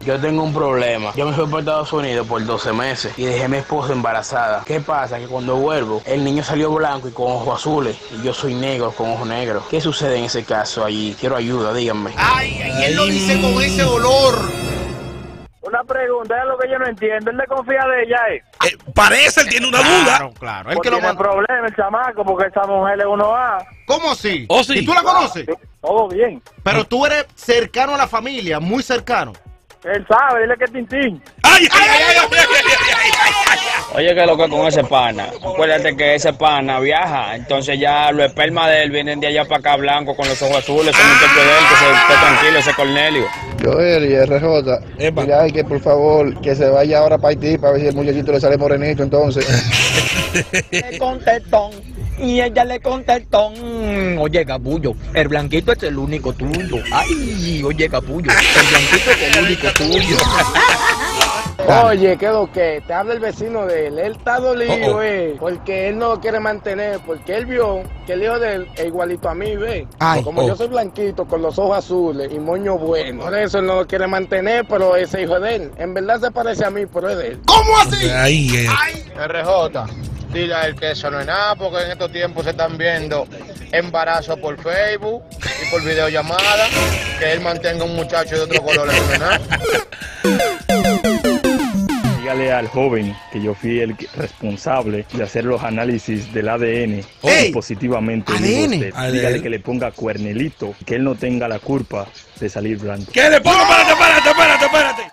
Yo tengo un problema. Yo me fui para Estados Unidos por 12 meses y dejé a mi esposa embarazada. ¿Qué pasa? Que cuando vuelvo, el niño salió blanco y con ojos azules y yo soy negro con ojos negros. ¿Qué sucede en ese caso allí? Quiero ayuda, díganme. Ay, ay, él lo dice con ese olor. Una pregunta, es lo que yo no entiendo. Él le confía de ella, ¿eh? Eh, parece, él tiene una duda. Claro, claro. El Porque que lo tiene mandó. problema el chamaco porque esa mujer es uno A. ¿Cómo así? Oh, sí. ¿Y tú la conoces? Todo bien. Pero tú eres cercano a la familia, muy cercano. Él sabe, dile que es Tintín. ¡Ay, ay, ay! Oye, que loco con ese pana. Acuérdate que ese pana viaja. Entonces ya los esperma de él vienen de allá para acá blanco con los ojos azules. Son un templo de él que se esté tranquilo, ese Cornelio. Joel y RJ. Mira, que por favor, que se vaya ahora para Haití para ver si el muchachito le sale morenito entonces. contestón y ella le contestó oye capullo el blanquito es el único tuyo ay oye capullo el blanquito es el único tuyo Oye, ¿qué lo que? Te habla el vecino de él. Él está dolido, Oh, oh. eh, porque él no lo quiere mantener, porque él vio que el hijo de él es igualito a mí, ve. Ay, Como oh. yo soy blanquito, con los ojos azules y moño bueno. Por eso él no lo quiere mantener, pero ese hijo de él. En verdad se parece a mí, pero es de él. ¿Cómo así? Ay, eh. RJ, dile a él que eso no es nada porque en estos tiempos se están viendo embarazos por Facebook y por videollamada, que él mantenga un muchacho de otro color, eso no es nada. Dígale al joven que yo fui el responsable de hacer los análisis del ADN Ey. positivamente. ADN. usted. Dígale que le ponga cuernelito, que él no tenga la culpa de salir blanco. Que le pongo, espérate, espérate, espérate,